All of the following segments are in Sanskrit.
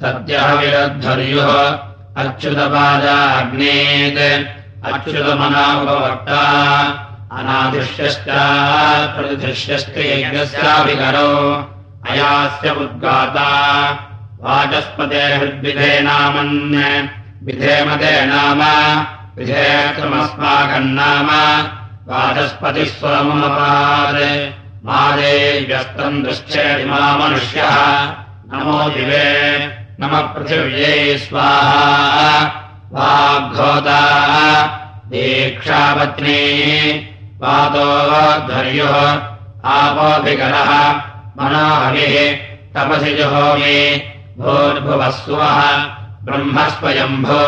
सत्यः विरद्धर्युः अच्युतपादाग्नेत् अच्युतमनापवक्ता अनादिश्यश्च प्रतिदृश्यश्च यज्ञस्याभिकरो अयास्य उद्गाता वाचस्पते हृद्विधे नामन् विधेमते नाम विधेयत्वमस्माकम् नाम वाचस्पतिः स्वमपात् मादे व्यस्तम् दृश्चेदिमा मनुष्यः नमो दिवे नमः पृथिव्यै स्वाहा। वाग्घोता दीक्षापत्नी पातोध्वर्युः आपोऽभिकरः मनोहरिः तपसि जुहोमि भूर्भुवस्वः ब्रह्मस्वयम्भो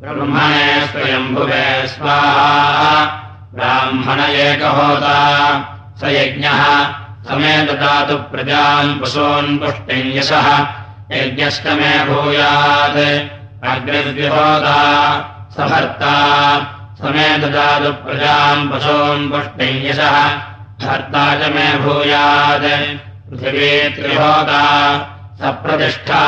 ब्रह्मणे स्वयम्भुवे स्वाहा। ब्राह्मण एकहोता स यज्ञः समे ददातु प्रजाम् पशून् पुष्टिञ्यसः यज्ञश्च मे भूयात्। अग्निर्विहोता स भर्ता समे ददातु प्रजाम् पशून् पुष्टिञ्यसः भर्ता च मे भूयात्। पृथिवी त्रिहोता स प्रतिष्ठा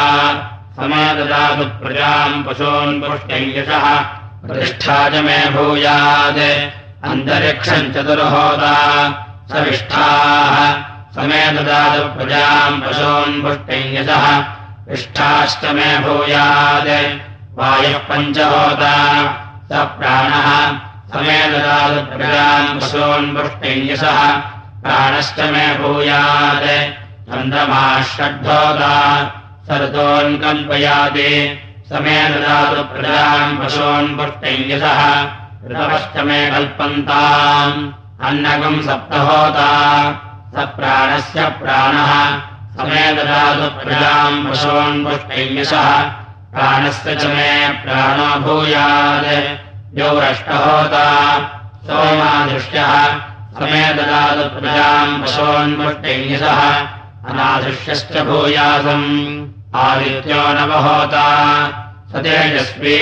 समे ददातु प्रजाम् पशून् पुष्टिञ्यसः प्रतिष्ठा च मे भूयात्। अन्तरिक्षम् चतुर्होता सविष्ठाः। समे ददातु प्रजाम् पशून् विष्ठाश्च मे भूयात्। वायुः पञ्चहोता। स प्राणः। समे ददातु प्रजाम् पशून् पुष्टिञ्यसः प्राणश्च मे भूयात्। चन्द्रमाः षड्ढोता सर्तोऽन्कल्पयाति समे ददातु प्रजाम् पशून् पुष्टिञ्यसः ऋतवश्च मे कल्पन्ताम्। अन्नकम् सप्तहोता। स प्राणस्य प्राणः। समे ददातु प्रजाम् पशून् पुष्टैन्यसः प्राणस्य च मे प्राणो भूयात्। द्यौरष्टहोता सोमादृश्यः समे ददातु प्रजाम् पशून् पुष्टैन्यसः अनादृश्यश्च भूयासम्। आदित्यो नवहोता स तेजस्वी।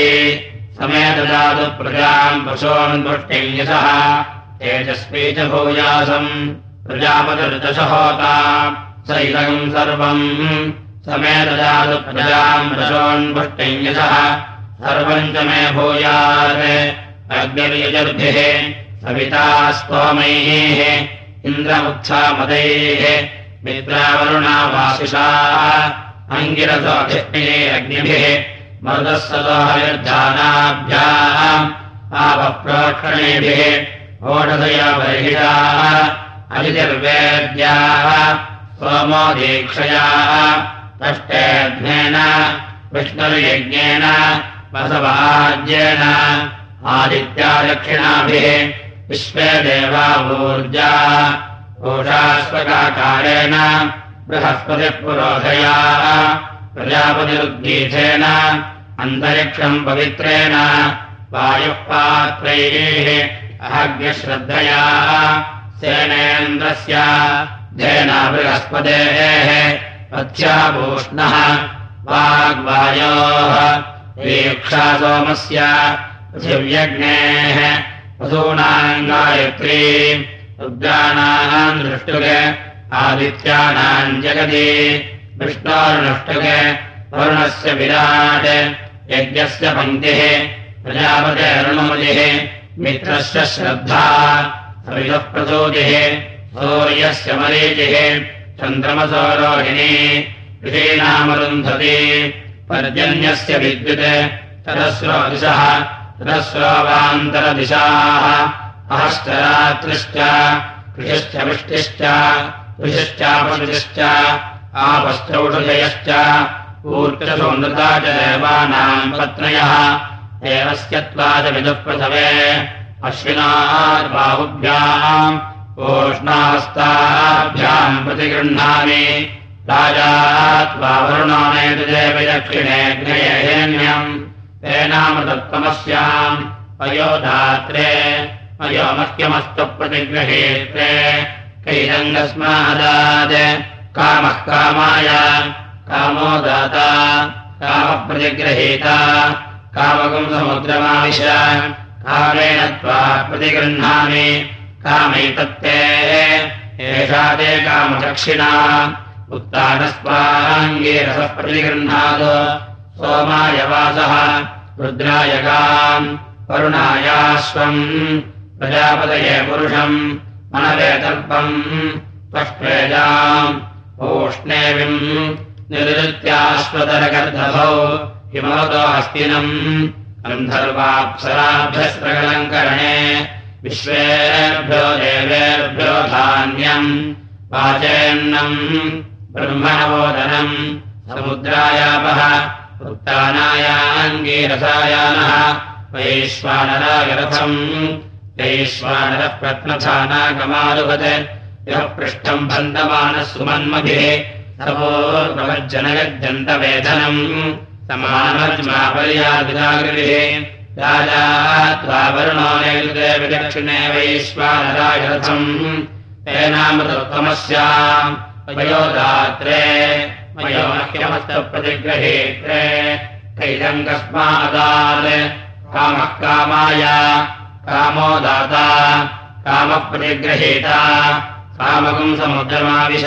समे ददातु प्रजाम् पशून् पुष्टैन्यसः तेजस्वी च भूयासम्। प्रजापतिर्दशहोता। स इदम् सर्वम्। समे ददातु प्रजाम् पशून् पुष्टैन्यसः सर्वम् च मे भूयात्। अग्निर्यजर्भिः। सविता स्तोमैः। इन्द्रमुत्सामदैः मित्रावरुणावासिषा अङ्गिरसोऽधिष्णिः अग्निभिः। मरुदस्सदोहविर्धानाभ्याम् आपप्रोक्षणेभिः ओषधया बर्हिषाः अजितिर्वेद्याः सोमो दीक्षयाः तष्टेऽध्नेन विष्णुर्यज्ञेन वसवाज्येन आदित्यादक्षिणाभिः विश्वे देवावूर्जा ओषास्वकाकारेण बृहस्पतिः पुरोधया प्रजापतिरुद्गीथेन अन्तरिक्षम् पवित्रेण वायुः पात्रैः अहज्ञश्रद्धया सेनेन्द्रस्य धेना बृहस्पतेः पथ्याभूष्णः वाग्वायोः दीक्षा सोमस्य पृथिव्यग्नेः वसूनाम् गायत्री रुद्राणाम् दृष्टुगे आदित्यानाम् जगति विष्णोर्नष्टुगे वरुणस्य विराट् यज्ञस्य पङ्क्तिः प्रजापतेरुणमुदिः मित्रस्य श्रद्धा। सविदः प्रचोदिः सूर्यस्य मरीचिः चन्द्रमसौरोहिणी ऋषीणामरुन्धति पर्जन्यस्य विद्युत् तरस्रोदिशः तरस्रोवान्तरदिशाः अहश्चरात्रिश्च कृषिश्च वृष्टिश्च ऋषिश्चापतिश्च आपश्चौषधयश्च ऊर्जसौन्दता च देवानाम् पत्नयः देवस्य विदुःप्रथवे अश्विनार्बाहुभ्याम् ओष्णाहस्ताभ्याम् प्रतिगृह्णामि। राजा त्वा वरुणानेतुदेव दक्षिणेऽग्नयेन्यम् तेनामृतत्वमस्याम् अयोधात्रे। अयोमह्यमस्तु प्रतिगृहेत्रे। कैरङ्गस्मादात् कामः कामाय। कामो दाता। कामप्रतिगृहीता कामकम् समुद्रमाविश कामेण त्वा प्रतिगृह्णामि कामैतत्ते एषा ते कामदक्षिणा उत्तानस्वाङ्गीरसः प्रतिगृह्णात् सोमायवासः रुद्रायगाम् करुणायाश्वम् प्रजापतये पुरुषम् मनवेतर्पम् त्वष्पेजाम् ओष्णेविम् निरुत्याश्वतरगर्दभौ हिमवतो हस्तिनम् गन्धर्वाप्सराभ्यस्त्रकलङ्करणे विश्वेभ्यो देवेभ्यो धान्यम्। वाचेन्नम् ब्रह्मणवोदनम्। समुद्रायापः उत्तानायाङ्गीरसायानः वैश्वानरागरथम्। वैश्वानरः प्रत्नथानागमारुपत् यः पृष्ठम् बन्दमानः सुमन्मभिः। सवोर्भवज्जनगज्जन्तवेधनम् समानमर्यादिजागृभिः राजा त्वा वरुणो नैरुते विदक्षिणे वयोदात्रे मयोमह्यमस्तप्रतिग्रहेत्रे कैदम् कस्मादात् कामः कामाय कामो दाता कामप्रतिग्रहेता कामकम् समुद्रमाविश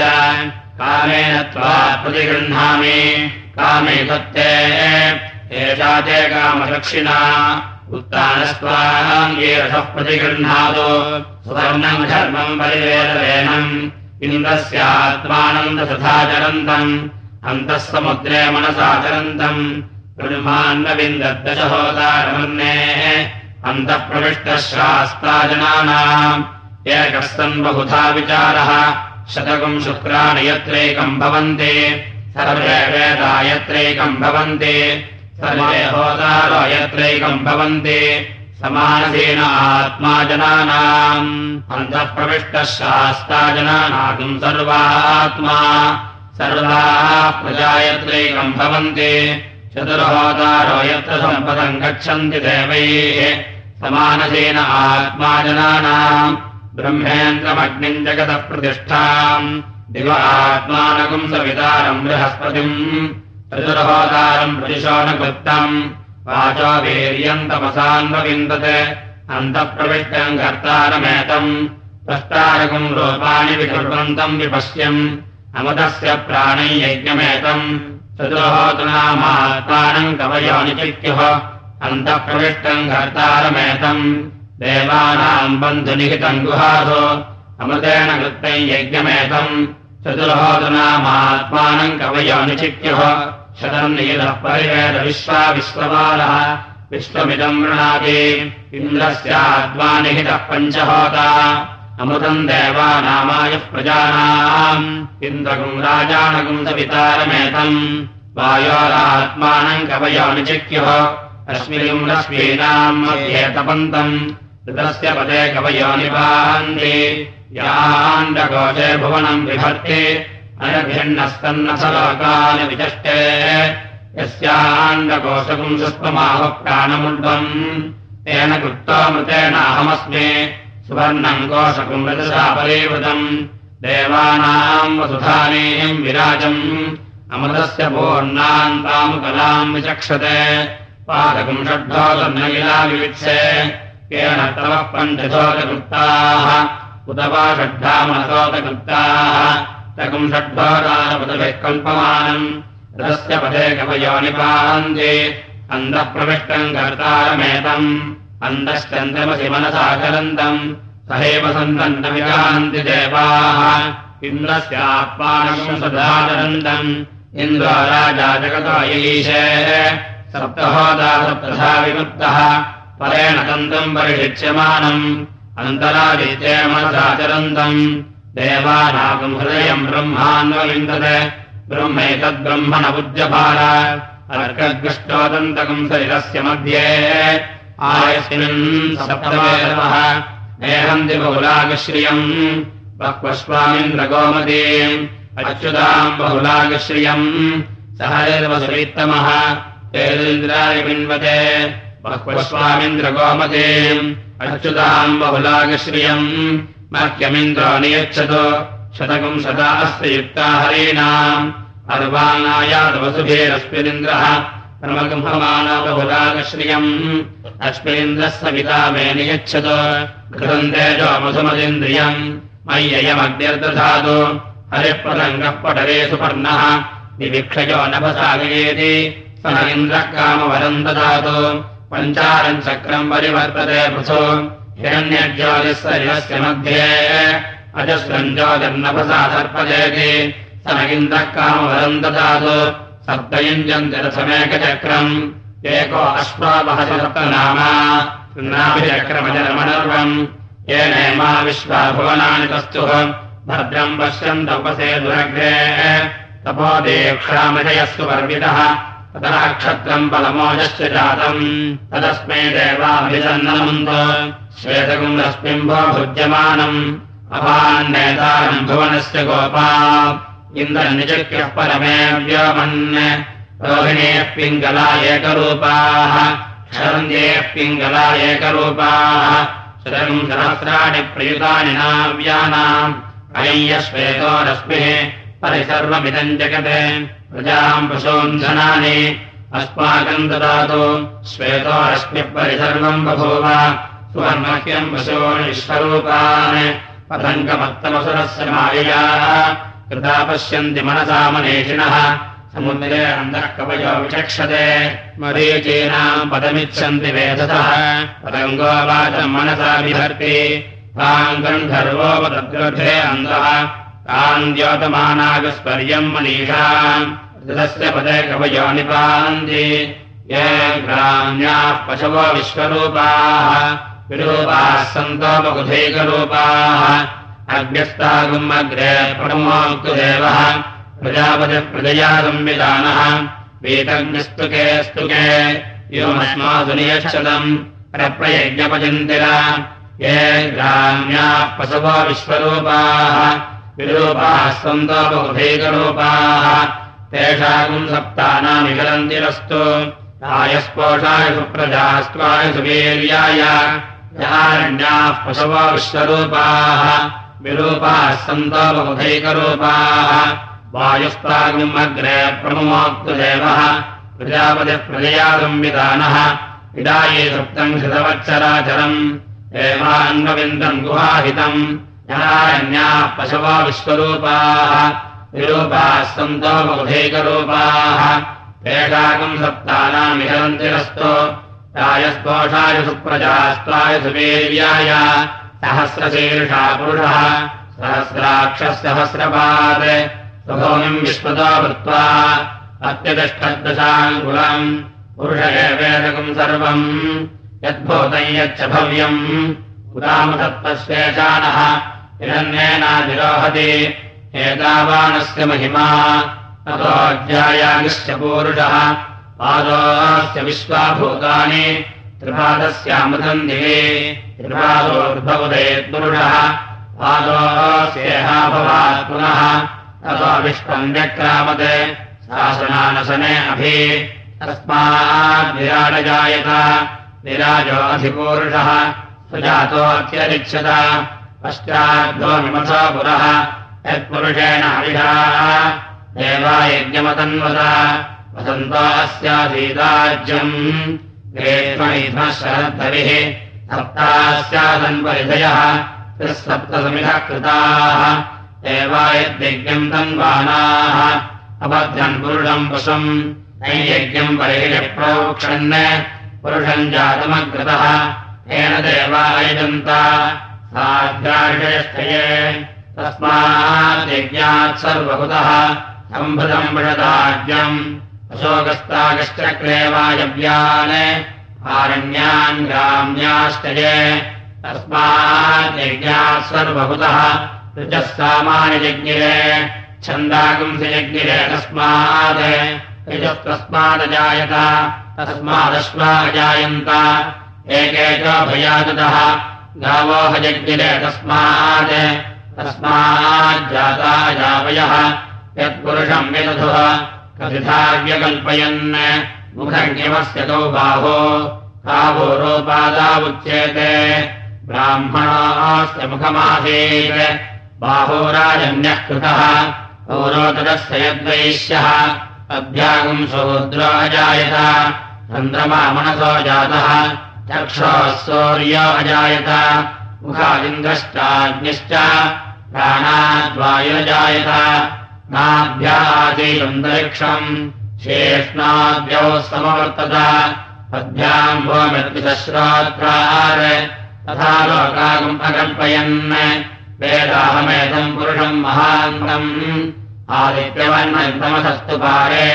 कामेन त्वा प्रतिगृह्णामि कामे सत्ते एषा ते कामदक्षिणा। उत्तानस्त्वाङ्गीरसः प्रतिगृह्णातु। सुवर्णम् धर्मम् परिवेदवेनम्। इन्द्रस्यात्मानन्दसथाचरन्तम् अन्तः समुद्रे मनसाचरन्तम् ब्रह्मान्नविन्दद्दशहोदारमन्नेः अन्तः प्रविष्टः शास्ता जनानाम्। एकः सन् बहुधा विचारः। शतकम् शुक्राणि यत्रैकम् भवन्ति सर्वे वेदा यत्रैकम् भवन्ति। सर्वे होदारो यत्रैकम् भवन्ति। समानसेन आत्मा जनानाम्। अन्तः प्रविष्टः शास्ता जनानागम् सर्वात्मा। सर्वाः प्रजा यत्रैकम् भवन्ति। चतुर्होदारो यत्र सम्पदम् गच्छन्ति देवैः। समानसेन आत्मा जनानाम्। ब्रह्मेन्द्रमग्निम् जगतः प्रतिष्ठाम् दिव आत्मानकम् सवितारम् बृहस्पतिम् चतुर्होदारम् प्रतिशोनकृत्तम् वाचो वीर्यम् तमसान्वविन्दत् अन्तःप्रविष्टम् कर्तारमेतम् प्रष्टारकम् रूपाणि विकुर्वन्तम् विपश्यम् अमृतस्य प्राणै यज्ञमेतम् चतुर्होतनामात्मानम् कवयो निचित्युः अन्तःप्रविष्टम् कर्तारमेतम् देवानाम् बन्धुनिहितम् गुहासु अमृतेन कृत्तम् यज्ञमेतम् चतुर्होतनामात्मानम् निचित्युः शतम् निहितः परिवेद विश्वा विश्वपालः विश्वमिदम् वृणाति इन्द्रस्यात्मा निहितः पञ्चहोता। अमृतम् देवानामायः प्रजानाम्। वायोरात्मानम् कवयो निचिक्युः अस्मिन् रश्मीनाम् मध्ये तपन्तम् ऋतस्य पदे कवयो निपान्ति याण्डकोशे भुवनम् विभर्ति अनभिन्नस्तन्नसलोकानि विचष्टे यस्याण्डकोशकम् सुष्ममाहुः प्राणमुण्डम् तेन कृत्वामृतेनाहमस्मि सुवर्णम् कोशकम् रजसा परीवृतम्। देवानाम् वसुधानीम् विराजम्। अमृतस्य पूर्णान्तामुकलाम् विचक्षते। पादकम् षड्ढोदर्नगिला विवित्से केन तवः पञ्चशोतकृत्ताः उत वा षड्ढामनसोतकृत्ताः तकम् षड्ढोदारपदभिः कल्पमानम्। रथस्य पदे कवयो निपान्ति अन्तः प्रविष्टम् कर्तारमेतम्। अन्तश्चन्द्रमसि मनसाचरन्तम् सहैव सन्तन्तमिकान्ति देवाः। इन्द्रस्यात्मानम् सदाचरन्तम् इन्द्रो राजा जगतो यईशे सप्तहोदा सप्तधा विमुक्तः परेण तन्तम् परिषिच्यमानम् अन्तरादित्ये मनसाचरन्तम्। देवानागम् हृदयम् ब्रह्मान्वविन्दते ब्रह्मैतद्ब्रह्मण पूज्यभार अर्कद्गष्टोदन्तकम् शरीरस्य मध्ये। बहुलागश्रियम् बह्वस्वामिन्द्रगोमतीम् अच्युताम् बहुलागश्रियम्। सहैर्वसुवित्तमः तेन्द्राय पिन्वते। बह्वस्वामिन्द्रगोमतीम् अच्युताम् बहुलागश्रियम्। मह्यमिन्द्रो नियच्छतु। शतकम् शता अस्ति युक्ता हरीणाम्। अर्वाणायादवसुभेरस्मिनिन्द्रः प्रमगृहमाना बहुलागश्रियम्। अस्मिन्द्रः सविता मे नियच्छतु। तेजो मधुमदिन्द्रियम्। मय्ययमग्निर्दधातु हरिप्रसङ्गः पटरे सुपर्णः। विवीक्षयो नभसागयेति स इन्द्रः कामवरम् ददातु पञ्चारम् चक्रम् परिवर्तते पृथो। हिरण्यज्योतिः मध्ये। अजस्रम् ज्योतिर्नभसा सर्पजेति स न इन्द्रः कामवरम् ददातु। सप्तयुञ्जन्तिरसमेकचक्रम्। एको अश्वापहसप्तनामाभिचक्रमजरमनर्वम् येनेमा विश्वाभुवनानि तस्तुः। भद्रम् पश्यन्त उपसे दुरग्रे तपोदेक्षामजयस्तु पर्वितः ततः क्षत्रम् बलमोजश्च जातम्। तदस्मै देवाभिसन्नमन्त श्वेतकम् अभान्नेतारम् भुवनस्य गोपा। इन्द्रनिचक्यः परमे व्योमन्। रोहिणेः पिङ्गला एकरूपाः। शरन्त्येः पिङ्गला एकरूपाः। शरम् सहस्राणि प्रयुतानि नाव्यानाम्। अय्यश्वेतो रश्मिः परिसर्वमिदम् जगते प्रजाम् पशून्धनानि अस्माकम् ददातु। श्वेतो रश्मिः परिसर्वम् बभूव सुवर्मह्यम् पशून् विश्वरूपान् पतङ्गमत्तमसुरस्य माययाः कृता पश्यन्ति मनसा मनीषिणः। समुद्रे अन्तः कवयो विचक्षते। मरीचीनाम् पदमिच्छन्ति वेदतः पतङ्गो वाचम् मनसा बिभर्ति ताम् गन्धर्वोपतद्गर्भे अन्तः ताम् द्योतमानागस्पर्यम् मनीषाम् ऋतस्य पदे कवयो निपान्ति ये ग्राम्याः पशवो विश्वरूपाः। विरूपाः सन्तोपकुधैकरूपाः अग्र्यस्तागुम् अग्रे प्रणमोक्तुदेवः प्रजापतिः प्रजया संविधानः वेतज्ञस्तुके स्तुके योमस्मासु नियच्छतम् प्रप्रयज्ञपचिन्तिर ये ग्राम्याः पशवो विश्वरूपाः। विरूपाः सन्तोपकुधैकरूपाः तेषाम् सप्तानामिकलन्तिरस्तु आयस्पोषाय सुप्रजास्त्वाय सुवीर्याय। यारण्याः पशवो विश्वरूपाः। विरूपाः सन्तोपकुधैकरूपाः वायुस्तागम् अग्रे प्रजापतिः प्रजया संविधानः इडाये सुप्तम् हृतवत्सराचरम् एवान्वविन्दम् गुहाहितम्। यारण्याः पशवो विश्वरूपाः विरूपाः सन्तोपकुधैकरूपाः तेषाकम् सप्तानामिहरन्तिरस्तो। रायस्पोषाय सुप्रजास्त्वाय सुवीर्याय सहस्रशीर्षा पुरुषः। सहस्राक्षः सहस्रपात् स्वभूमिम् विश्वतो भूत्वा। अत्यतिष्ठद्दशाङ्कुलम्। पुरुष एवेदकम् सर्वम्। यद्भूतम् यच्च भव्यम्। उदामतत्त्वशेषाणः हिरण्येनाधिरोहति एतावानस्य महिमा। अतोऽध्यायागश्च पूरुषः। पादोऽस्य विश्वाभूतानि। त्रिपादस्यामृतम् दिवे। त्रिपादोर्भवदेत्पुरुषः पादोऽस्येहाभवात् पुनः। ततो विश्वम् व्यक्रामत्। शासनानसने अभि। तस्माद्विराडजायत विराजोऽधिपूरुषः सुजातोऽत्यरिच्छत पश्चाद्भो विमथो पुरः यत्पुरुषेण हविषाः देवायज्ञमतन्वत वसन्ता अस्याधीताज्यम् ग्रेष्मैध्मः शरद्धरिः सप्तास्यासन्परिधयः त्रिःसप्तसमिधः कृताः। देवायद्यज्ञम् तन्वानाः। अपध्यन् पुरुषम् वशम्। नैयज्ञम् बलिहिरप्रोक्षन् पुरुषम् जातमग्रतः। येन देवायजन्ता साध्याषयष्ठये तस्माद्यज्ञात् सर्वहुतः सम्भृतम् विषदाज्ञम् अशोकस्तागश्चक्रे आरण्यान् ग्राम्याश्चये तस्माद्यज्ञात् सर्वहुतः ऋजः सामान्यजज्ञिरे छन्दागुंसयज्ञिरे तस्मात् ऋजस्तस्मादजायत तस्मादश्वाजायन्त एकेको भयादतः गावो तस्मात् तस्माज्जाता जावयः यत्पुरुषम् विदधुः कथिताव्यकल्पयन् मुखज्ञमस्य तौ बाहो कावोरोपादा उच्येते ब्राह्मणास्य मुखमासीत् बाहोराजन्यः कृतः पौरोतरस्य यद्वैश्यः अभ्यागम् सहोद्रो अजायत चन्द्रमा मनसो जातः चक्षोः सौर्यो अजायत मुखादिन्द्रश्चाग्निश्च प्राणाद्वायुजायत नाभ्यासीदन्तरिक्षम् शेष्णाद्यौ समवर्तत पद्भ्याम् भोमिर्विसश्रात्रार तथा लोकागम् अकल्पयन् वेदाहमेतम् पुरुषम् महान्तम् आदित्यवर्णन्तमसस्तु पारे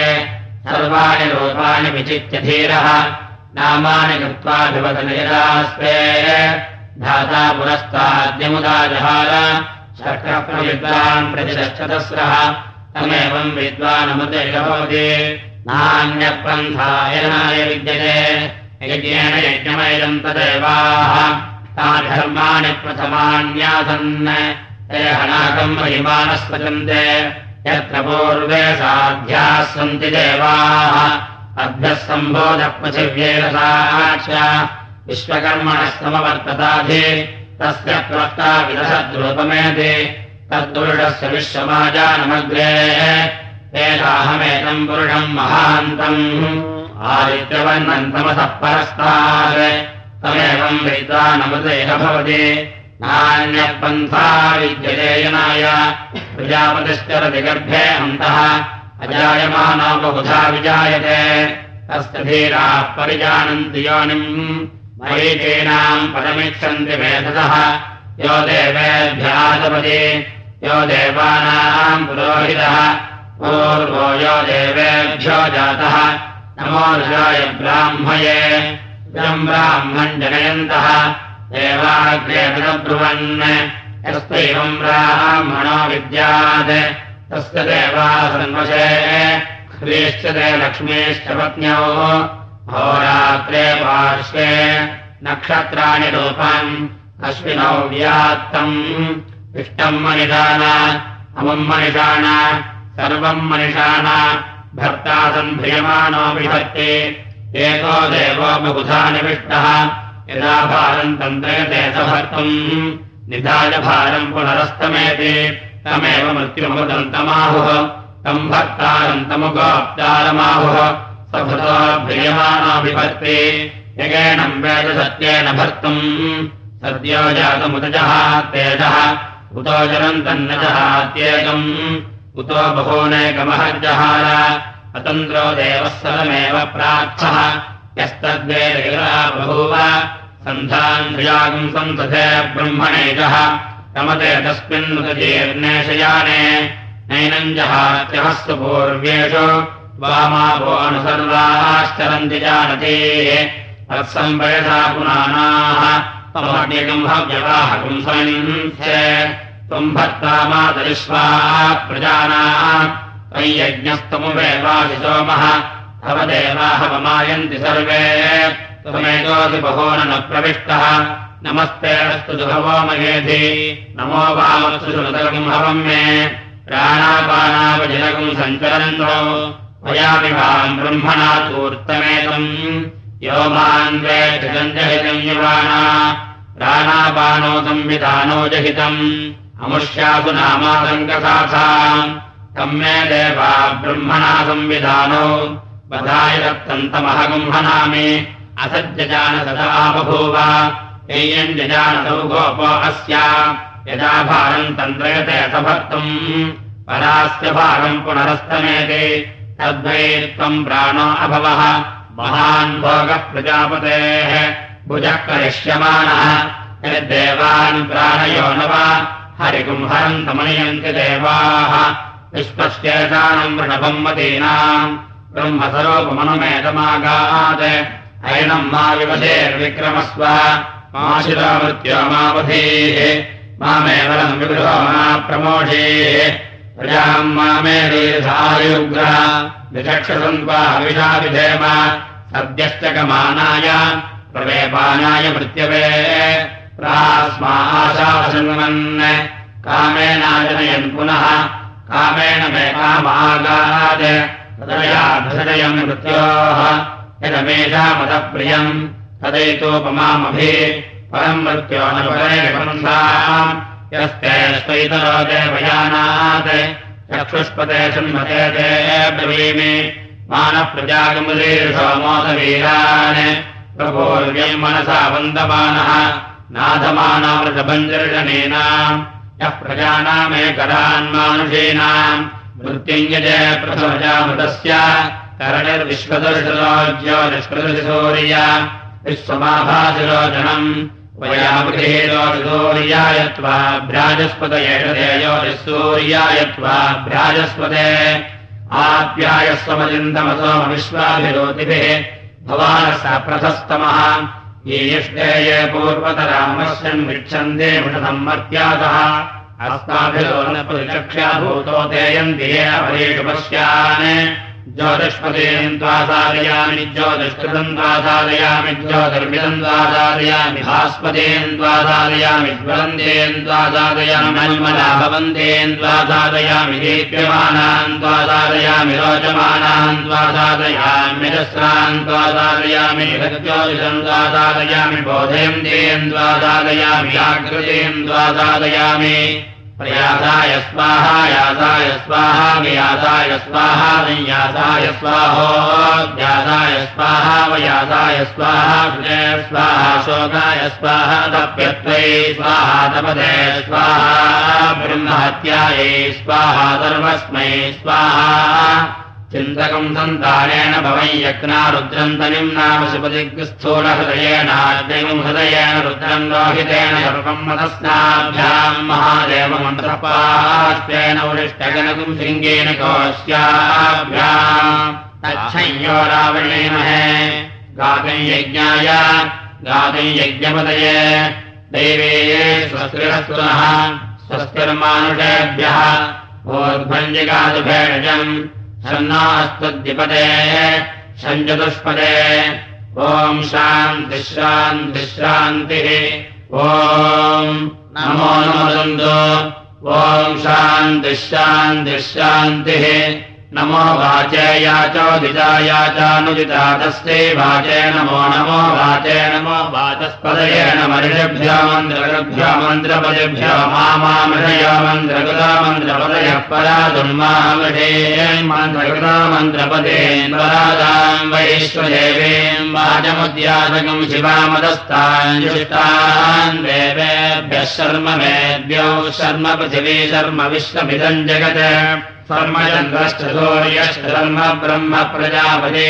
सर्वाणि रूपाणि विचित्य धीरः नामानि कृत्वाभिवदनिरास्ते धाता पुरस्ताद्यमुदा जहार शक्रप्रविद्वान् प्रतिशतस्रः तमेवम् विद्वानमुदे भवति नान्यपन्थायनाय विद्यते यज्ञेन यज्ञमैदम् तदेवाः। ताधर्माणि प्रथमान्यासन् ते हनाकम् महिमानस्पचन्ते यत्र पूर्वे साध्याः सन्ति देवाः। अभ्यः सम्बोधपृथिव्येरसाक्ष विश्वकर्मणः समवर्तताधि तस्य त्वक्ता विदधद्रूपमेति तद्दुरुषस्य विश्वमाजानमग्रे वेदाहमेतम् पुरुषम् महान्तम् आदित्यवर्णन्तमसः परस्तात् तमेवम् वैतानमृतेह भवति नान्यपन्था विद्यतेयनाय प्रजापतिश्चरति गर्भे अन्तः बहुधा विजायते तस्य धीराः परिजानन्ति योनिम् मरीचीनाम् पदमिच्छन्ति वेदतः यो देवेभ्याजपति यो देवानाम् पुरोहितः। पूर्वो यो देवेभ्यो जातः। नमो ऋषाय ब्राह्मये। इदम् ब्राह्मम् जनयन्तः। देवाग्रे ब्रुवन् यस्त्यैवम् ब्राह्मणो विद्यात्। तस्य देवाः सन्वशे। ह्रीश्च ते लक्ष्मीश्च पत्न्यौ होरात्रे पार्श्वे नक्षत्राणि रूपम् अश्विनौ व्यात्तम् इष्टम् मनिषाण अमुम् मनिषाण सर्वम् मनिषाण भर्ता सन्ध्रियमाणो विभक्ति। एको देवो बहुधा निविष्टः यदा भारम् तन्त्रयते स भर्तुम् निधाय भारम् पुनरस्तमेति तमेव मृत्युमुदन्तमाहुः। तम् भक्तारन्तमुगोप्तारमाहुः स भृतो भ्रियमाणो विभक्ति यगेणम् वेद सत्येन भर्तुम्। सद्यो जातमुदजः तेजः। उतो जनन्तन्न जहात्येकम् उतो बहूनेकमहज्जहार अतन्द्रो देवः सदमेव प्रार्थः यस्तद्वेदगिरा बभूव। सन्धान्ध्रियागम् सन्तथे ब्रह्मणेजः। रमते तस्मिन्नुतजीर्णेशयाने नैनम् जहात्यहस्तु पूर्व्येषु भव्यवाहकम् स्वयञ्च त्वम् भर्ता मातरिष्वाः प्रजानाः। त्वयि यज्ञस्तमुवेवादिसोमः। तव देवाः वमायन्ति सर्वे। त्वमेकोऽसि बहो न प्रविष्टः। नमस्ते अस्तु दुहवो मयेधि। नमो वामस्तु सुनतगम् हवम् मे। प्राणापानावजनकम् सञ्चरन्तो वयामिवाम् ब्रह्मणा तूर्तमेतम् यो मान् वेक्षितम् जहितम् युवाना। प्राणापानो संविधानो जहितम्। अमुष्यासु नामासङ्कसाथाम् तम् मे देवा ब्रह्मणा संविधानो। वधाय सदा बभूव एयम् जजानतौ गोपो अस्या। यदा भारम् तन्त्रयते सभक्तुम्। परास्य भारम् पुनरस्तमेति तद्वै त्वम् प्राणो अभवः। महान् भोगः प्रजापतेः। भुजः करिष्यमाणः। यद्देवान् प्राणयो न वा हरिकुम्हरम् तमनयन्ति देवाः। विश्वस्येतानम् वृणभम् मतीनाम् ब्रह्मसरोपमनुमेतमागात् अयनम् मा विवशेर्विक्रमस्व माशिरामृत्यो मावधीः। मामेवलम् विगृहो मा प्रमोषीः प्रजाम् मामे दीर्घायुग्रः विचक्षसन्त्वा हविषाभिधेम सद्यश्च कमानाय प्रवेपानाय मृत्यवे। प्रास्माशासन्वन् कामेनाजनयन् पुनः। कामेन मे कामागात्। तदयाधृजयम् मृत्योः। यदमेषामदप्रियम् तदैतोपमामभि। परम् मृत्यो न यस्ते स्वैतरो देवयानात् चक्षुष्पते ब्रवीमि प्रभोर्यम् मनसा वन्दमानः नाथमानामृतभञ्जर्षणेन यः प्रजानामेकरान्मानुषीणाम् मृत्युञ्जय प्रथमजामृतस्य करणिर्विश्वदर्शरोज्यो निष्कृतशौर्य विश्वमाभाशिरोचनम् वयामृहेयोर्यायत्वाभ्राजस्पदयेषदेयो निःसूर्यायत्वाभ्राजस्पदे आप्यायस्वमजिन्दमसोमविश्वाभिरोतिभिः भवानः स प्रथस्तमः। ये इष्टे ये पूर्वतरामश्यन् वीक्षन्ते मृषसम्मर्त्यातः अस्माभिरो न प्रतिचक्ष्या भूतो पश्यान् ज्योतिष्पदेन् द्वासादयामि ज्योतिष्कृतम् द्वासादयामि ज्योतिर्मिदम् द्वासादयामि भास्पदेन् द्वासादयामि ज्वलन्तेन् द्वासादयामि मन्मना भवन्तेन् द्वासादयामि दीप्यमानान् द्वासादयामि रोचमानान् द्वासादयामि रस्रान् द्वासादयामि ज्योतिषम् द्वासादयामि बोधयन्तेन् द्वासादयामि जागृतेन् द्वासादयामि प्रयासाय स्वाहा यासाय स्वाहा व्यासाय स्वाहा संयासाय स्वाहोऽध्यासाय स्वाहा वयासाय स्वाहा विजय स्वाहा शोकाय स्वाहा तप्यत्वै स्वाहा तपदे स्वाहा ब्रह्महत्यायै स्वाहा सर्वस्मै स्वाहा चिन्तकम् सन्तानेन भवै यज्ञा रुद्रन्तनिम् नाम शिवदिग्स्थूलहृदयेनाग्निम् हृदयेन रुद्रम् लोहितेन सर्वम् मदस्नाभ्याम् महादेवमन्त्रपाश्वेन उरिष्टगनकम् शृङ्गेन कोश्याभ्याम्। तच्छय्यो रावणेन हे गातम् यज्ञाय गातम् यज्ञपदये दैवे स्वस्तिरस्तुनः स्वस्तिर्मानुषेभ्यः ओर्भञ्जिकादुभेषजम् षण्णास्तद्विपदे षञ्चतुष्पदे ॐ शान्तिश्रान्तिश्रान्तिः ॐ नमो नमदन्तु ॐ शान्तिश्रान्तिश्रान्तिः नमो वाचे याचोदिताया चानुदिता तस्यै वाचे नमो नमो वाचे नमो वाचस्पदये नमऋषभ्यो मन्त्रगभ्यो मन्त्रपदेभ्यो मामामृषयो मन्त्रकृता मन्त्रपदयः परा दुर्मामृषे मन्त्रकृता मन्त्रपदेन् परादाम् वैश्वदेवीम् वाचमुद्यासकम् शिवामदस्तान् देवेभ्यः शर्म मेभ्यो शर्म पृथिवी शर्म विश्वमिदम् जगत् सर्मचन्द्रश्च सूर्यश्च धर्म ब्रह्म प्रजापते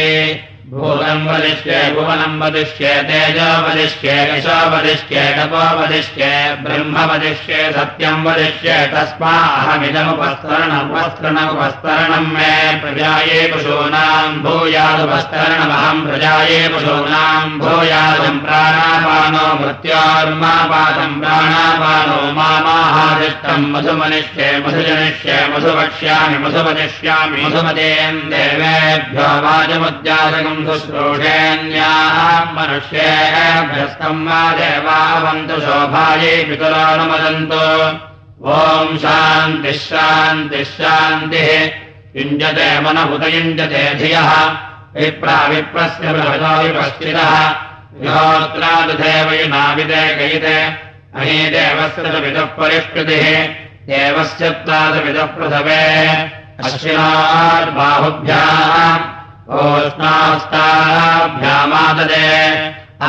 भूतम् वदिष्ये भुवनम् वदिष्ये तेजो वदिष्ये यशो वदिष्ये तपो वदिष्ये ब्रह्म वदिष्ये सत्यम् वदिष्ये तस्माहमिदमुपस्तरणमुपस्तरणमुपस्तरणम् मे प्रजाये पशूनाम् भूयादुपस्तरणमहम् प्रजाये पशूनाम् भूयादम् प्राणापानो मृत्योर्मापादम् प्राणापानो मामाहादिष्टम् मधुमनिष्ये मधुजनिष्ये मधुवक्ष्यामि मधुवदिष्यामि मधुमदेम् देवेभ्यो वाचमुद्यासकम् शुश्रूषेऽन्याः मनुष्येभ्यस्तम् वा देवावन्तु शोभायै पितरो न मदन्तु ॐ शान्तिः शान्तिः शान्तिः। युञ्जते मनहुत युञ्जते धियः। विप्राविप्रस्य बृहतो विपश्चितः। विहोत्रादिदेव युनाविदे गयिते। अही देवस्य च विदः परिष्कृतिः। देवस्य त्वादविदः पृथवे अश्विनार्बाहुभ्याम् ओष्णास्ताभ्यामाददे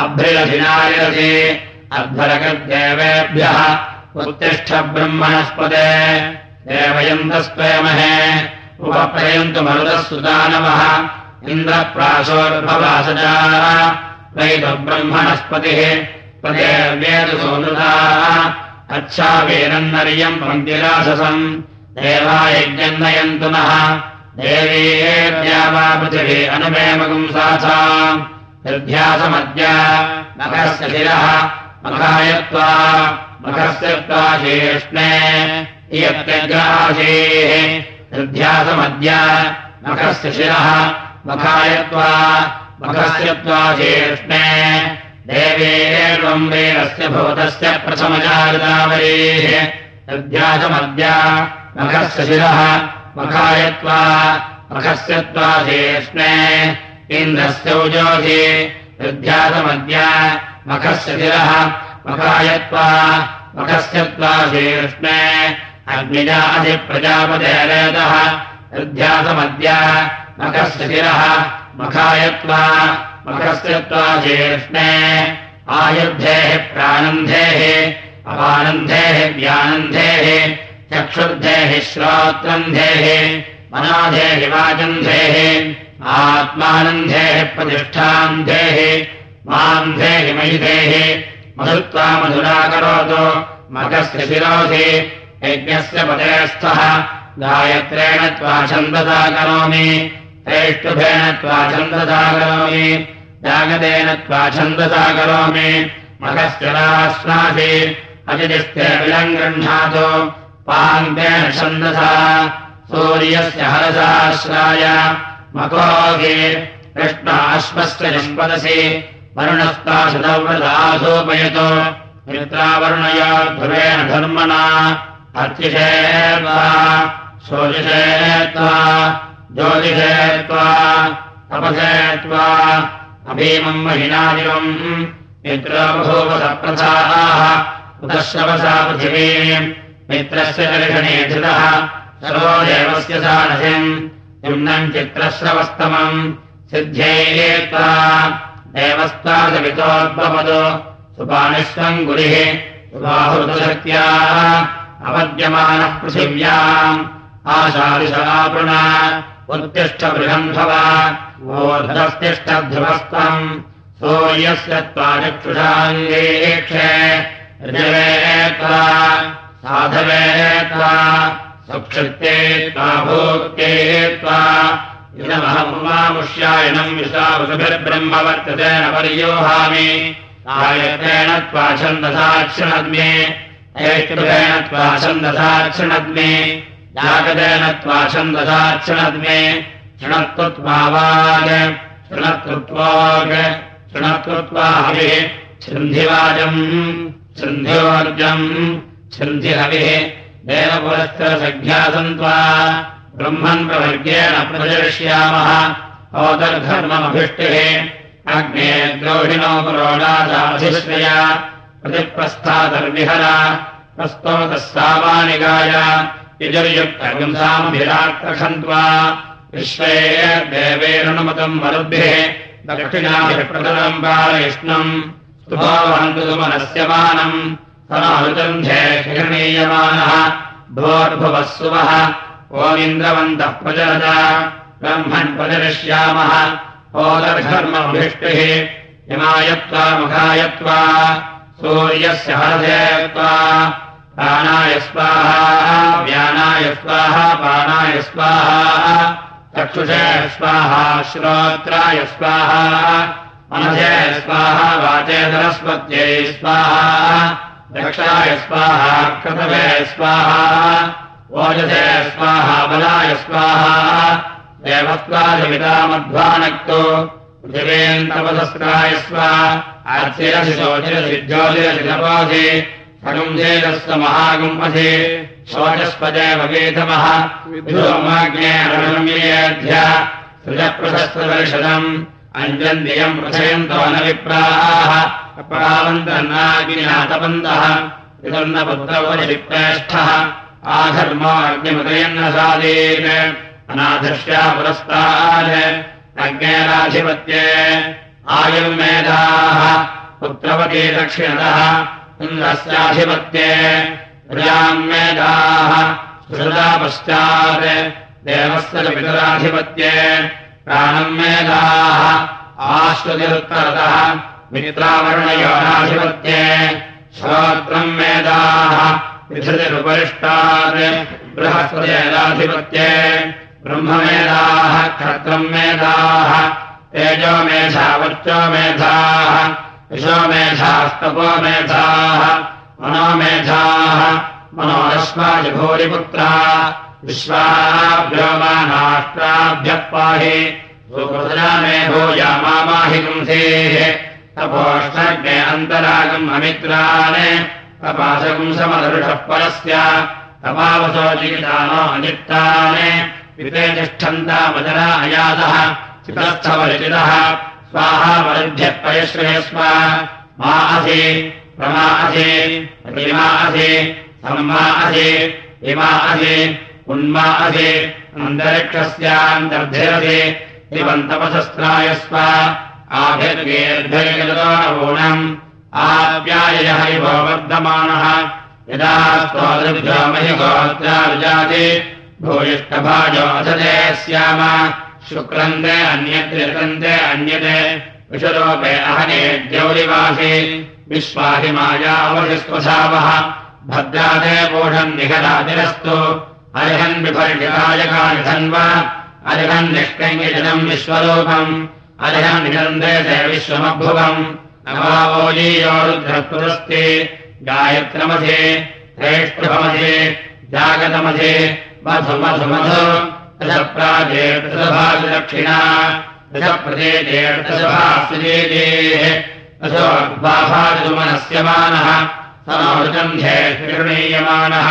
अभ्रिरधिनायसि अध्वरकृद्देवेभ्यः उत्तिष्ठ ब्रह्मणस्पदे देवयन्तस्त्वयमहे उपप्रयन्तु मरुतः सुदानवः इन्द्रप्राशोर्भवासजा वैतु ब्रह्मणस्पतिः प्रदेव्येतु सोनृताः अच्छावेनन्नर्यम् पङ्क्तिराससम् देवायज्ञन्नयन्तु नः देवीर्या वा पृथिवी अनुमेमगुम् साथा निर्ध्यासमद्य मखस्य शिरः मखायत्वा मखस्य त्वा शेष्णे निर्ध्यासमद्य मखस्य शिरः मखायत्वा मखस्य त्वा शेष्णे। देवेर्वम् वीरस्य निर्ध्यासमद्य मखस्य शिरः मखायत्वा मखस्य त्वाधीष्णे इन्द्रस्यौजोधि वृद्ध्यासमद्य मखस्य शिरः मखायत्वा मखस्य त्वाधीष्णे अग्निजाधिप्रजापतेरेतः वृद्ध्यासमद्य मखस्य शिरः मखायत्वा मखस्य त्वाधीष्णे आयुर्धेः अपानन्धेः व्यानन्धेः चक्षुर्धेः श्रोत्रन्धेः मनाधेः वाचन्धेः आत्मानन्धेः प्रतिष्ठान्धेः मान्धेः महिधेः मधुत्वा मधुरा करोतु मखस्य शिरोधि यज्ञस्य पदेस्थः गायत्रेण त्वा छन्दसा करोमि त्रैष्टुभेन त्वा छन्दसा करोमि जागतेन त्वा छन्दसा करोमि राश्नासि अजिदिस्ते विलम् गृह्णातु पान्तेन छन्दसा सूर्यस्य हरसाश्राय मकोगे कृष्णाश्वस्य निष्पदसि वरुणस्ता शतव्रतासोपयतु मित्रावर्णया ध्रुवेण धर्मणा अर्चिषे त्वा शोचिषे त्वा ज्योतिषे त्वा तपसे त्वा अभीमम् महिनादिवम् मित्रोभूवसप्रथाः उदश्रवसा पृथिवीम् मित्रस्य दर्शने धृतः। सर्वो देवस्य सानसिम् निम्नम् चित्रश्रवस्तमम्। सिद्ध्ये त्वा देवस्तादवितोद्भवतु। सुपानिष्वम् गुरिः। सुबाहुतशक्त्याः अपद्यमानः ओधस्तिष्ठध्रुवस्तम् सूर्यस्य त्वाचक्षुषाङ्गीक्षे ऋजवे त्वा साधवे त्वा सुक्षित्ते त्वा, भोक्ते त्वा। इदमहमुष्यायनम् न पर्योहामि। आयतेन त्वा छन्दसाक्षिणग्ने ऐष्टुभेन त्वा छन्दसाक्षिणग्ने जागतेन त्वा छन्दसाक्षिणग्ने शृणत्वत्वावाग शृणत्वत्वाग शृणत्वत्वा हविः, छन्धिवाजम् छन्धिहविः देवपुरस्त्रसङ्ख्यासन्त्वा ब्रह्मन् प्रवर्गेण प्रदर्श्यामः ओदर्धर्ममभिष्टिः अग्ने द्रोहिणो पुरोडादाधिश्रया प्रतिप्रस्थादर्विहर प्रस्तोतः सामानिगाय यजुर्युक्तगंसामभिराक्रखन्त्वा विश्वे देवेरुणमतम् मरुद्भिः दक्षिणाभिः प्रतरम् पालयिष्णम् स्तुभावन्तु सुमनस्य मानम् समानुचन्धे हिरणीयमानः भोर्भुवः सुवः ओमिन्द्रवन्तः प्रचलत ब्रह्मन् प्रचरिष्यामः ओदर्धर्मभिष्टिः हिमायत्वा मुखायत्वा सूर्यस्य हरधेत्वा प्राणाय स्वाहा व्यानाय स्वाहा पाणाय स्वाहा चक्षुषे स्वाहा श्रोत्राय स्वाहा मनसे स्वाहा वाचे सरस्वत्यै स्वाहा दक्षाय स्वाहा कृतवे स्वाहा ओजसे स्वाहा बलाय स्वाहा देवत्वाजमितामध्वानक्तो पृथिवेन्तपदस्त्राय स्वा आर्चिरसि शोचिरसि ज्योतिरसि तपोसि सगुंसेदस्व महागुम्पसि शोचस्पदे भवेतमः विधूमाग्ने अरणम्येऽध्य सृजप्रशस्तदर्शनम् अञ्जन्दियम् प्रथयन्तो न विप्राः अपरावन्तन्नाग्निनातपन्तः विदन्नपुत्रवरिप्रेष्ठः आधर्मो अग्निमुदयन्न साधीन्। अनाधर्ष्या पुरस्तात् अग्नेराधिपत्ये आयुर्मेधाः पुत्रवती दक्षिणतः। इन्द्रस्याधिपत्ये। प्रजाम् मेधाः सुहृदा पश्चात् देवस्य च पितराधिपत्ये प्राणम् मेधाः। आश्वतिरुत्तरतः मित्रावर्णयोनाधिपत्ये श्रोत्रम् मेधाः। विधृतिरुपरिष्टात्। बृहस्पतिराधिपत्ये ब्रह्ममेधाः। क्षत्रम् मेधाः। तेजो मेधा, वर्चो मेधाः। विशो मेधास्तपो मेधाः। मनोमेधाः मनोरश्वाजिभूरिपुत्रा विश्वाभ्योमानाष्ट्राभ्यः पाहि। मे भूयामाहि पुंसेः। तपोष्णे अन्तरागम् अमित्रान्। तपाशपुंसमदर्षः परस्य। तपावसो जीतानो अनित्तान् विते तिष्ठन्तामजरा अयातः। चितस्थवलिचितः स्वाहा वरुभ्यः पयश्रयस्व मा असि प्रमा असि प्रतिमा असि सम्मा असि इमा असि उन्मा असि अन्तरिक्षस्यान्तर्धिरसि दिवन्तपशस्त्रायस्व आभिर्गेर्भिर्गतोणम् आव्यायः इव वर्धमानः यदा भूयिष्ठभाजोऽधते स्याम शुक्रन्दे अन्यत्रितन्ते अन्यते विषरूपे अहने द्यौरिवासि विश्वाहि मायावशिस्वसावः भद्रादे पोषन् निखरातिरस्तु अर्हन् विभर्षितायकानि धन्वा। अर्हन् निष्कङ्गिजनम् विश्वरूपम्। अर्हन् निषन्दे विश्वमभुवम् नवावोजीयो रुद्रपुरस्ति गायत्रमधे श्रेष्ठमधे जागतमधे मधु मधु मधु दशप्राजेर्दशभागदक्षिणा दशप्रदेजेर्दशभासुजेः दशोर्भाभागुमनस्य मानः समावृतन्धे निर्णीयमानः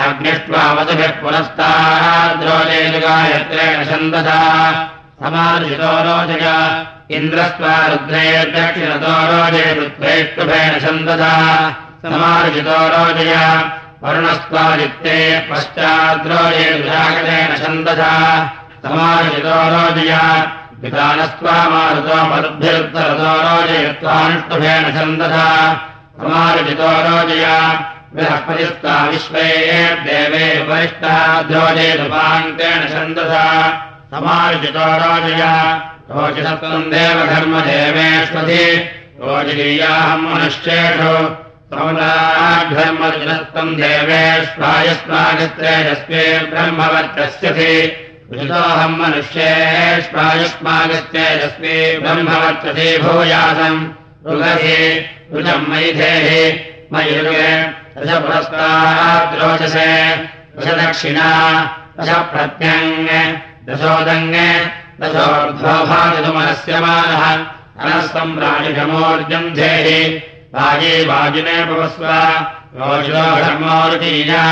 अग्निष्ट्वा मधुभिः पुनस्ताद्रोजेगायत्रेण छन्दसा। समार्जितो रोजय। इन्द्रस्त्वा रुद्रेर्दक्षिणतो रोजे रुद्रेष्टुभेन छन्दसा। समार्जितो रोजय। वरुणस्त्वादित्ये पश्चाद्रोजे विरागतेन छन्दसा। समार्जितो रोजय। विधानस्त्वा मारुतो मरुद्भिरुत्तरतो रोजयत्वानुष्टुभेन छन्दसा। समार्जितो रोजय बृहस्पतिस्ता विश्वे देवे वरिष्ठा द्रोजेदुपान्तेन छन्दसा समार्जितो रोजया। रोचिसत्त्वम् देवघर्मदेवेष्वधि रोजिनीयाहम् मनुष्येषु। समलाघर्मर्जिनत्वम् देवेष्वायस्मागत्रे यस्मे ब्रह्मवर्चस्यसि। ऋतोऽहम् मनुष्येष्वायुष्मागत्य ब्रह्मवर्चसे भूयासम् ऋगधे ऋजम् मयि धेः पुरस्ताद्रोचसे रजदक्षिणा रज प्रत्यङ् दशोदङ् दशोर्ध्वभाजतुमनस्य मानः अनस्तम्राजिषमोर्जम् धेः राजे वाजिने भवस्व। रोषोधर्मोरुतीया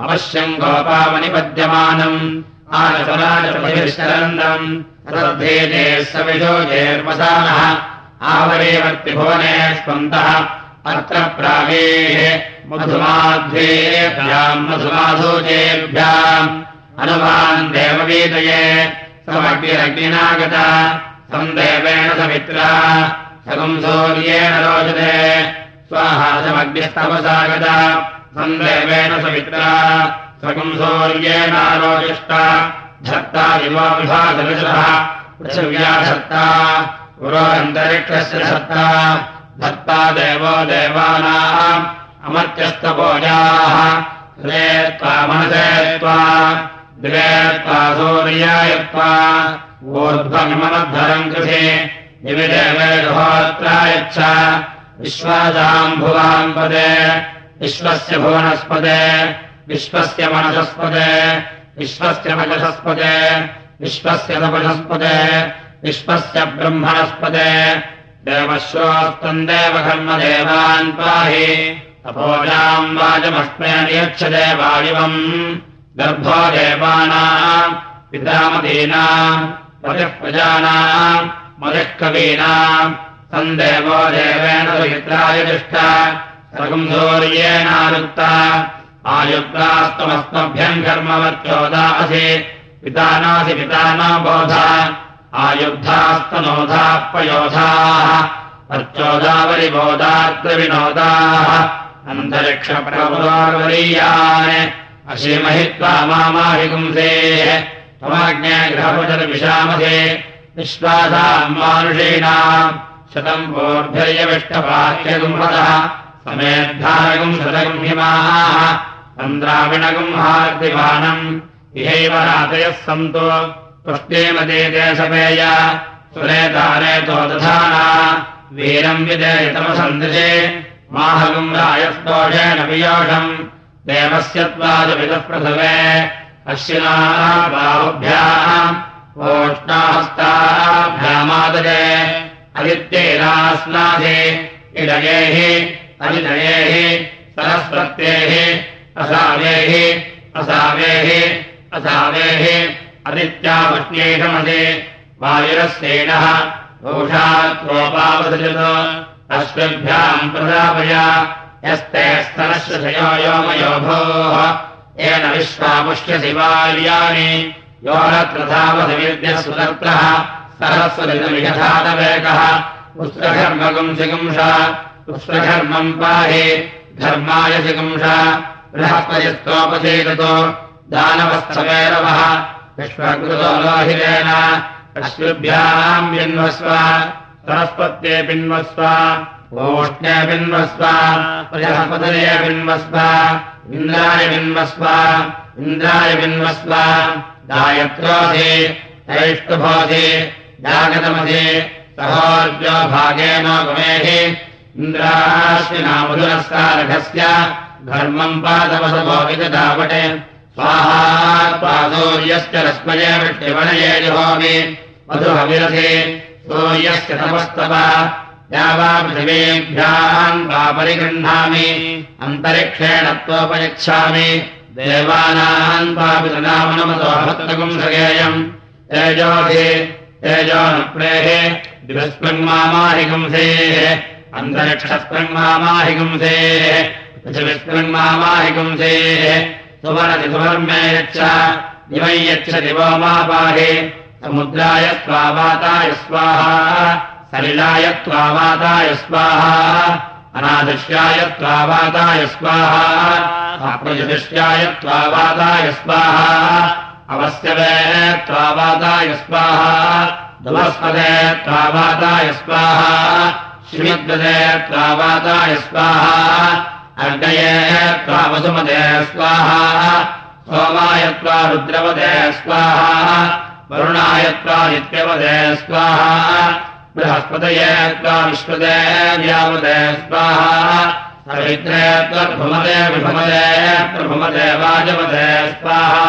अवश्यम् गोपावनिपद्यमानम्। आनसराजपतिश्चरन्दम् रद्धेजे सविशोजेर्वसानः आवरेवर्तिभुवनेष्वन्तः अत्र प्रागेः मधुमाध्वेभ्याम् मधुमाधूजेभ्याम्। सन्देवेण समित्रा रोचते। स्वाहा समग्निस्तपसागता सन्देवेन समित्रा सौर्येणारोचिष्टा धत्ता दिवाविभासविषः पृथिव्या धत्ता, पुरोरन्तरिक्षस्य धत्ता। धत्ता देवो देवानाम् अमर्त्यस्तपोजाः। हृदे त्वा मनसे त्वा दिवे त्वा सूर्याय त्वा ऊर्ध्वमिममद्धरम् कृते दिवि देवेहोत्रायच्छ विश्वासाम् भुवाम् पदे विश्वस्य भुवनस्पदे विश्वस्य मनसस्पदे विश्वस्य मजसस्पदे विश्वस्य तपसस्पदे विश्वस्य ब्रह्मणस्पदे देवश्रोस्तम् देवकर्मदेवान् पाहि तपोजाम् वाचमस्मे नियच्छते वायुवम् गर्भो देवानाम् पितामदीनाम् पतिः प्रजानाम् मदिः कवीनाम् सन्देवो देवेन सुहित्राय तिष्ठा सर्वम् सूर्येणायुक्ता आयुक्तास्तमस्मभ्यम् कर्मवच्चोदासि पितानासि पिताना बोधा आयुद्धास्तनोधाः पयोधाः अर्चोदावरिबोधाग्रविनोदाः अन्तरिक्षप्रवरीयान् अशीमहित्वा मामाहिगुंसेः त्वमाज्ञागृहपचरविशामसे विश्वासाम् मानुषीणाम् शतम् वोर्धर्यविष्टवाक्यगुंहतः समेद्धारगम् शतगुंहिमाः तन्द्राविणगुम् हार्दिवानम् इहैव रातयः सन्तो त्वष्टेमते देशपेय सुरेतारेतो दधाना वीरम् विदेतमसन्दृशे माहगुम् रायस्तोषेण वियोषम्। देवस्य त्वादविदः पृथवे अश्विना बाहुभ्याम् ओष्णाहस्ताभ्यामादरे अदित्यैरास्नाधे इडयेः अदिदयेः सरस्वत्येः असावेः असावेः असावेः अदित्यावष्ण्यैषमधे वायुरस्येणः घोषात्रोपावसजत अश्वभ्याम् प्रदापय। यस्ते स्तनश्वशयो योमयो भोः। येन विश्वामुष्यसि वार्याणि यो रत्रधावसविद्यः सुतत्रः। सरस्वतिमिषधातवेकः पुत्रधर्मगुंसिगुंसा पुष्पघर्मम् पाहि। घर्माय जिगुंषा बृहस्पतित्वोपसेदतो दानवस्थमेरवः विश्वकृतो लोहितेन अश्रुभ्याम् बिन्वस्व सरस्वत्ये बिन्वस्व ओष्णे बिन्वस्व इन्द्राय बिन्वस्व इन्द्राय बिन्वस्व गायत्रोधि तैष्टुभोधि जागतमधि सहोर्जो भागेन गुमेः इन्द्राश्विनामधुरस्कारघस्य घर्मम् पादवसभो विदधावटे स्वाहा त्वादूर्यस्य रश्मये वृष्टिवणये जुहोमि। मधुहविरथे सूर्यस्य तपस्तव या वा पृथिवीभ्याम् वा परिगृह्णामि। अन्तरिक्षेण त्वोपयच्छामि। देवानाम् नामनमतो भक्तपुंसगेयम् तेजोधि तेजोनुप्रेः दिवस्पृङ्मामाहिगुंसेः। अन्तरिक्षस्पृङ्मामाहिगुंसेः पृथिविस्पृङ्मामाहिगुंसेः सुवरति सुवर्मे यच्छ दिवै यच्छ दिवो मा पाहि। समुद्राय त्वावाताय स्वाहा। सलिलाय त्वावाताय स्वाहा। अनादृश्याय त्वावाताय स्वाहा। अप्रजदृश्याय त्वावाताय स्वाहा। अवस्यवे त्वावाताय स्वाहा। दुवस्पदे त्वावाताय स्वाहा। श्रीमद्वदे त्वावाताय स्वाहा अर्गये त्वावसुमदे स्वाहा सोमाय त्वा रुद्रवदे स्वाहा वरुणाय त्वा नित्यवदे स्वाहा बृहस्पतये त्वा विश्वदे व्यावदे स्वाहा सवित्रे त्वभुमदे विभमदे प्रभुमदे वाजवदे स्वाहा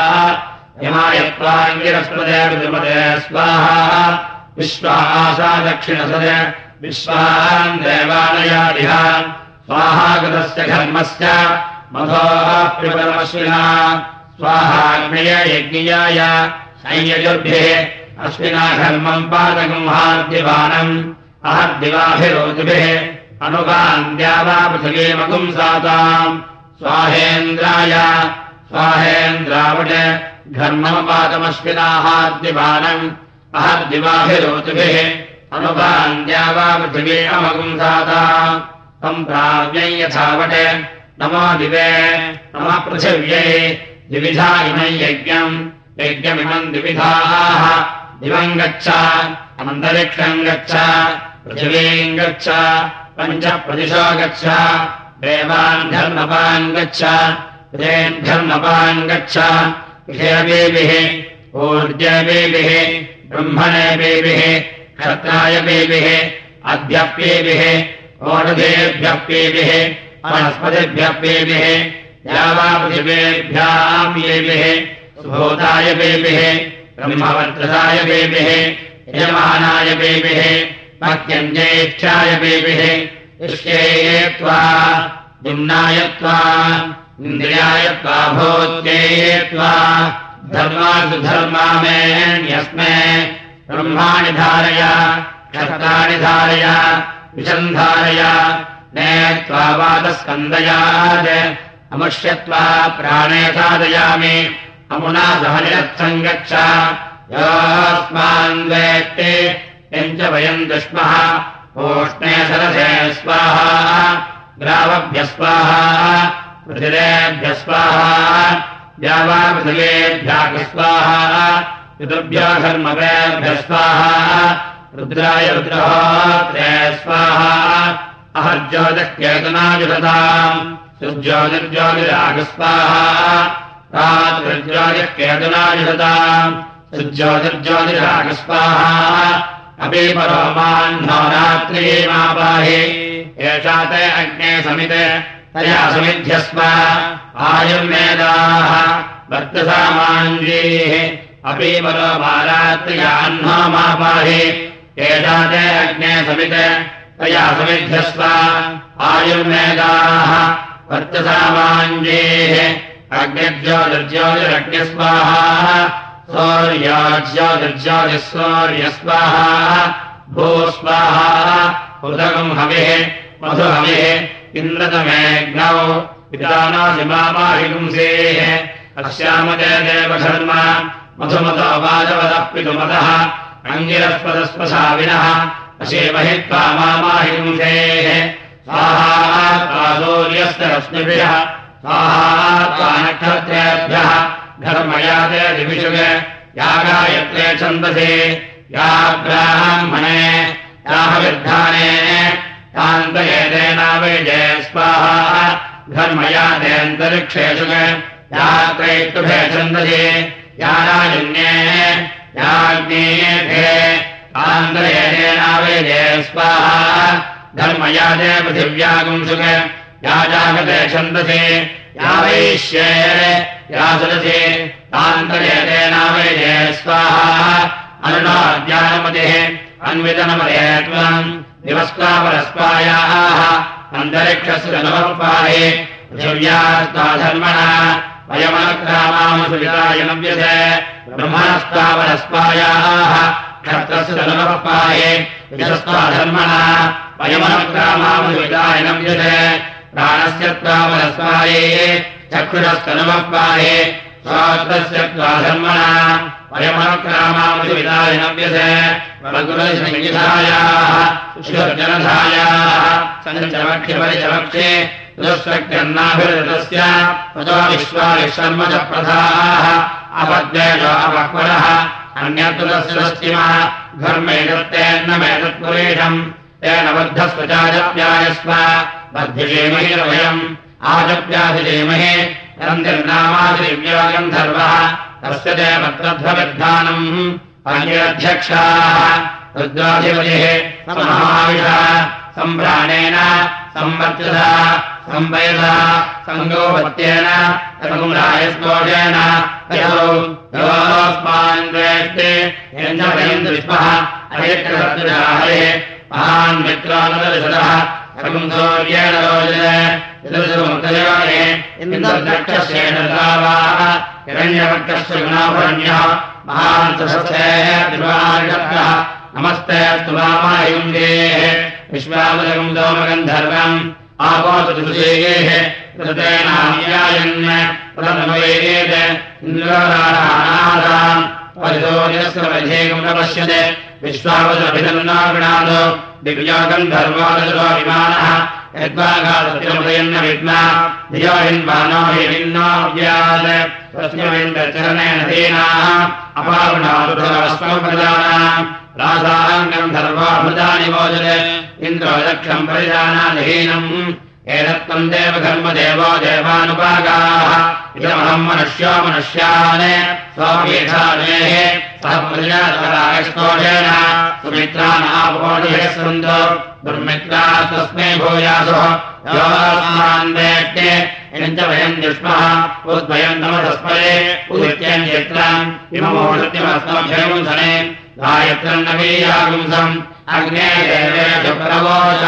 यमाय त्वाङ्गिरस्पदे विद्मदे स्वाहा विश्वासा दक्षिणसदे विश्वान् देवालयादिह स्वाहागतस्य घर्मस्य मधोः पिबलमश्विना। स्वाहाग्नय यज्ञियाय संयजुर्भिः अश्विना घर्मम् पादगुंहाद्यवानम् अहद्दिवाभिरोचिभिः अनुगान्द्या वा पृथिवीमगुंसाताम् स्वाहेन्द्राय स्वाहेन्द्रावट घर्ममपादमश्विनाहाद्यवानम् अहद्दिवाभिरोचिभिः अनुगान्द्या वा पृथिवी तम् प्राव्यै यथावट नमो दिवे नमः पृथिव्यै द्विविधा इमम् यज्ञम् यज्ञमिमम् द्विविधाः। दिवम् गच्छ अनन्तरिक्षम् गच्छ पृथिवीम् गच्छ पञ्च प्रदिशो गच्छ देवान् धर्मपान् गच्छ हृदेन् धर्मपान् गच्छ ब्रह्मणेबेभिः क्षत्रायबेभिः अध्यप्येभिः ओषधेभ्यः पीभिः वनस्पतिभ्यः पीभिः यावापृथिवेभ्याम् येभिः सुभूताय पेभिः ब्रह्मवर्त्रसाय पेभिः यजमानाय इष्येये त्वा त्वा इन्द्रियाय त्वा त्वा ब्रह्माणि धारय क्षत्राणि धारय विषन्धारय ने त्वा वादस्कन्दयात् अमुष्यत्वा प्राणे साधयामि। अमुना वेत्ते। यम् च वयम् दुष्मः। ओष्णे सरसे स्वाहा। ग्रावभ्य स्वाहा। पृथिरेभ्य स्वाहा। द्यावापृथिवेभ्यः स्वाहा। पितृभ्यो धर्मवेभ्य स्वाहा रुद्राय रुद्रहोत्रे स्वाहा अहज्योतिकेतनाजुषताम् सुज्योतिर्ज्योतिरागस्वाहा रात्रिज्योतिर्केतनाजुषताम् सुज्योतिर्ज्योतिरागस्वाहा। अपि परोमाह्नो एषा ते अग्ने समिते, तया समिध्यस्व, आयुर्वेदाः, वर्तसामाञ्जीः, अपि परोमा रात्र्याह्नो मापाहि एषा ते अग्ने समिते, तया समिध्यस्व, आयुर्वेदाः, वर्तसामाञ्जेः, अग्निर्ज्योतिर्ज्योतिरग्निस्वाहा सौर्याज्योतिर्ज्योतिःसौर्यस्वाहा भूस्वाहा उदगम् हविः, मधुहविः इन्द्रतमेऽग्नौ पितानादिमामाहिगुंसेः, अस्यामते देवधर्म मधुमतो वाजवदः पितुमतः अङ्गिरस्पदस्पशाविनः अशेवहि स्वाहात्वासूर्यस्य रश्मिभ्यः स्वाहात्वा नक्षत्रेभ्यः। धर्मयाते दिविषुग यागायत्रे छन्दसे। या ब्राह्मणे याहविर्धाने तान्तयेतेनावैजय स्वाहा धर्मयातेऽन्तरिक्षेषु त्रैष्टुभे छन्दसे। या राजन्ये याज्ञेभे तान्तयेतेनावैजय स्वाहा। जागते छन्दसे या वैश्ये या सदसे तान्तयेतेनावैजय स्वाहा। अनुनाद्यानमतिः अन्वितनमदे त्वम् दिवस्तापरस्पायाः अन्तरिक्षस्य नवपाहे पृथिव्यास्ता धर्मणा वयमनक्रामामसुविदायनव्यसे ब्रह्मणस्तापरस्पायाः क्षत्रस्य नवपाहे विशस्ता धर्मणा। वयमनक्रामामसुविदायनव्यसे प्राणस्य चक्षुरस्तनवपाहे स्वातस्य त्वाधर्मणा वयमनक्रामामसुविदायनव्यसे वरगुरसंहितायाः सञ्चवक्ष्यपरिचवक्षे दुष्शक्त्यन्नाभिरतस्य ततो विश्वाविशर्म च प्रधाः अपद्वेष अपक्वरः। अन्यत्तुदस्यस्तिमः धर्मेतत्तेन्नमेतत्पुरेशम् तेन बद्धस्व चाजप्यायस्व बद्धिषेमहि वयम् आजप्याधिजेमहे रन्तिर्नामादिव्यागन्धर्वः तस्य अन्यध्यक्षाः रुद्राधिपतिः। समाविशः सम्भ्राणेन संवर्चसा संवयसा सङ्गोपत्येन रायस्कोषेण योस्मान् द्वेष्टे यञ्जयन् दृष्मः अयक्रसत्रिराहरे महान् मित्रानुदर्शनः सर्वम् सौर्येण रोचने इन्द्रदक्षस्येन दावाः हिरण्यवक्षस्य गुणाभरण्यः महान् सस्यः नमस्ते स्तुमायुङ्गेः विश्वामलकम् सोमगन्धर्वम् आपोतुषेः कृतेनान्यायन् प्रथमवेदेत इन्द्रराणानादाम् परितोर्यस्य वधेकम् न पश्यते विश्वावसभिधन्नागणादो दिव्यागन्धर्वादशो विमानः यद्वाघातमुदयन्न विद्मा। धियो हिन्वानो हिन्नाव्यात् तस्मिन्द्रचरणेन धीनाः। अपावणादुस्मप्रदानाम् रासाङ्गम् धर्वाभृतानि मोचते इन्द्रो दक्षम् परिजानाधीनम् एतत्त्वम् देवधर्मदेवो देवानुपागाः। इदमहम् मनुष्यो दुर्मित्रा तस्मै भूयासुः। यञ्च वयम् दुष्मः। उद्वयम् नमतस्मरे उदित्यम् यत्राम्। इममोषत्यमस्मभ्यमुसने गायत्रम् नवीयागुंसम् अग्ने जनप्रवाच